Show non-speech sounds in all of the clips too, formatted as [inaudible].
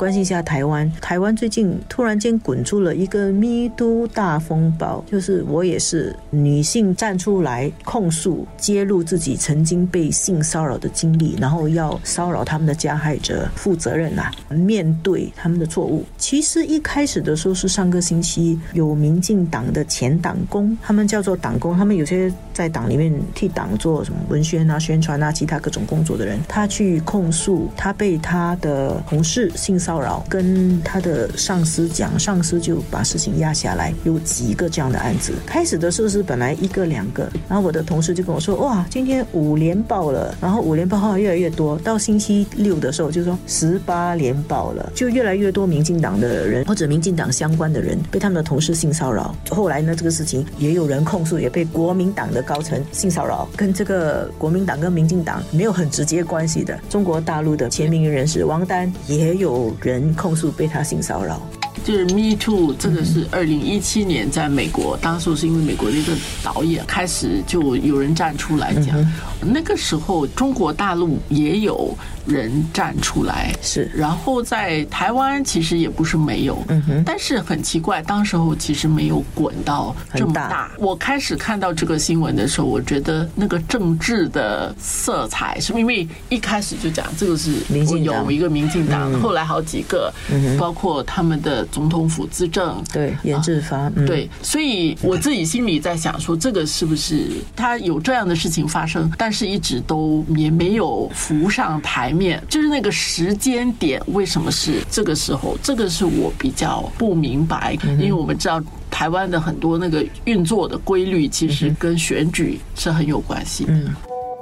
关心一下台湾，台湾最近突然间滚出了一个咪都大风暴，就是我也是女性站出来控诉、揭露自己曾经被性骚扰的经历，然后要骚扰他们的加害者负责任呐，面对他们的错误。其实一开始的时候是上个星期有民进党的前党工，他们叫做党工，他们有些在党里面替党做什么文宣啊、宣传啊、其他各种工作的人，他去控诉他被他的同事性骚扰。骚扰跟他的上司讲，上司就把事情压下来。有几个这样的案子，开始的时候是本来一个两个，然后我的同事就跟我说：“哇，今天五连爆了。”然后五连爆号越来越多，到星期六的时候就说十八连爆了，就越来越多民进党的人或者民进党相关的人被他们的同事性骚扰。后来呢，这个事情也有人控诉，也被国民党的高层性骚扰，跟这个国民党跟民进党没有很直接关系的中国大陆的前名人士王丹也有。人控诉被他性骚扰。就是 Me Too，这个是二零一七年在美国，当时是因为美国的一个导演开始就有人站出来讲，那个时候中国大陆也有人站出来，是，然后在台湾其实也不是没有，嗯哼，但是很奇怪，当时候其实没有滚到这么大。我开始看到这个新闻的时候，我觉得那个政治的色彩，是因为一开始就讲这个是有一个民进党，后来好几个，包括他们的。总统府资政对严志发对，所以我自己心里在想说，这个是不是他有这样的事情发生，但是一直都也没有浮上台面，就是那个时间点为什么是这个时候？这个是我比较不明白，因为我们知道台湾的很多那个运作的规律，其实跟选举是很有关系的。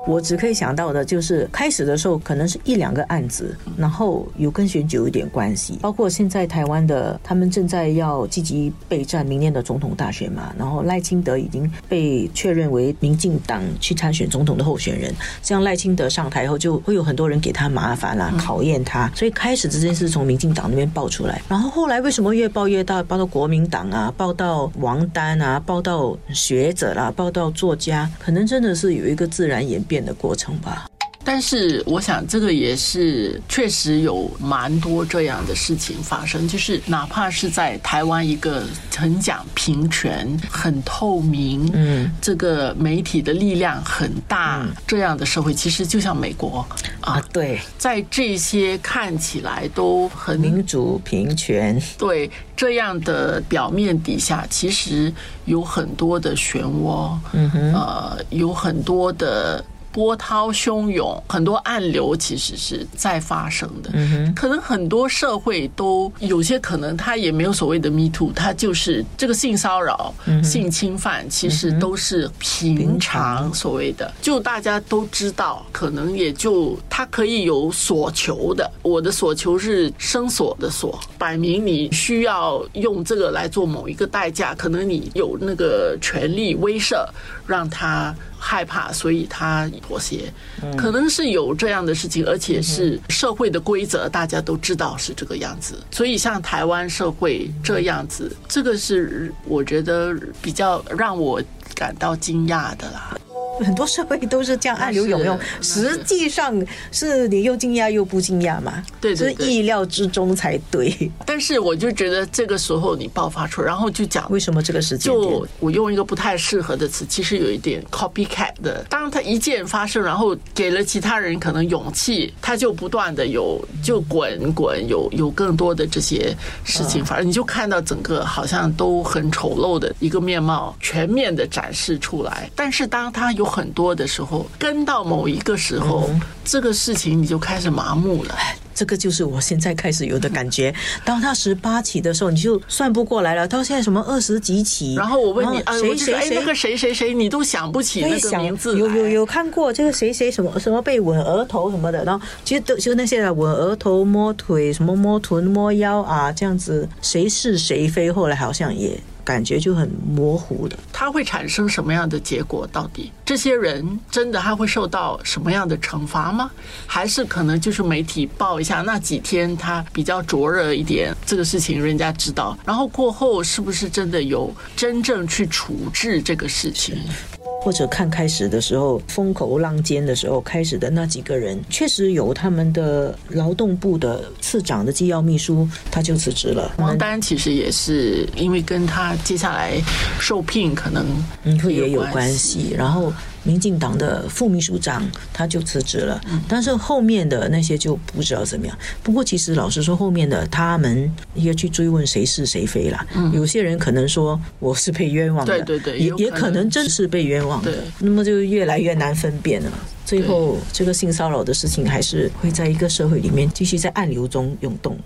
我只可以想到的就是开始的时候可能是一两个案子，然后有跟选举有一点关系，包括现在台湾的他们正在要积极备战明年的总统大选嘛，然后赖清德已经被确认为民进党去参选总统的候选人，这样赖清德上台后就会有很多人给他麻烦啦，考验他，所以开始这件事从民进党那边爆出来，然后后来为什么越爆越大，爆到国民党啊，爆到王丹啊，爆到学者啦，爆到作家，可能真的是有一个自然演变。的过程吧，但是我想这个也是确实有蛮多这样的事情发生，就是哪怕是在台湾一个很讲平权、很透明，嗯，这个媒体的力量很大这样的社会，其实就像美国啊，对，在这些看起来都很民主、平权，对这样的表面底下，其实有很多的漩涡，嗯哼，呃，有很多的。波涛汹涌，很多暗流其实是在发生的。可能很多社会都有些可能，他也没有所谓的 “me too”，他就是这个性骚扰、性侵犯，其实都是平常所谓的。就大家都知道，可能也就他可以有所求的。我的所求是生所的所，摆明你需要用这个来做某一个代价，可能你有那个权利威慑，让他。害怕，所以他妥协，可能是有这样的事情，而且是社会的规则，大家都知道是这个样子。所以像台湾社会这样子，这个是我觉得比较让我感到惊讶的啦。很多社会都是这样 [laughs] 暗流涌涌，实际上是你又惊讶又不惊讶嘛？对，是意料之中才对。但是我就觉得这个时候你爆发出来，然后就讲为什么这个时间就我用一个不太适合的词，其实有一点 copycat 的。当他一件发生，然后给了其他人可能勇气，他就不断的有就滚滚有有更多的这些事情反正，你就看到整个好像都很丑陋的一个面貌全面的展示出来。但是当他有很多的时候，跟到某一个时候，这个事情你就开始麻木了。这个就是我现在开始有的感觉。当他十八起的时候，你就算不过来了。到现在什么二十几起，然后我问你，谁谁谁那个谁谁谁，你都想不起那个名字。有有有看过这个谁谁什么什么被吻额头什么的，然后其实都就那些吻额头、摸腿、什么摸臀、摸腰啊这样子，谁是谁非，后来好像也。感觉就很模糊的。它会产生什么样的结果？到底这些人真的他会受到什么样的惩罚吗？还是可能就是媒体报一下那几天他比较灼热一点，这个事情人家知道，然后过后是不是真的有真正去处置这个事情？或者看开始的时候风口浪尖的时候开始的那几个人，确实有他们的劳动部的次长的机要秘书，他就辞职了。王丹其实也是因为跟他接下来受聘可能嗯会也有关系，然后。民进党的副秘书长他就辞职了，但是后面的那些就不知道怎么样。不过其实老实说，后面的他们要去追问谁是谁非了。有些人可能说我是被冤枉的，对对对，也也可能真是被冤枉的。那么就越来越难分辨了。最后这个性骚扰的事情还是会在一个社会里面继续在暗流中涌动。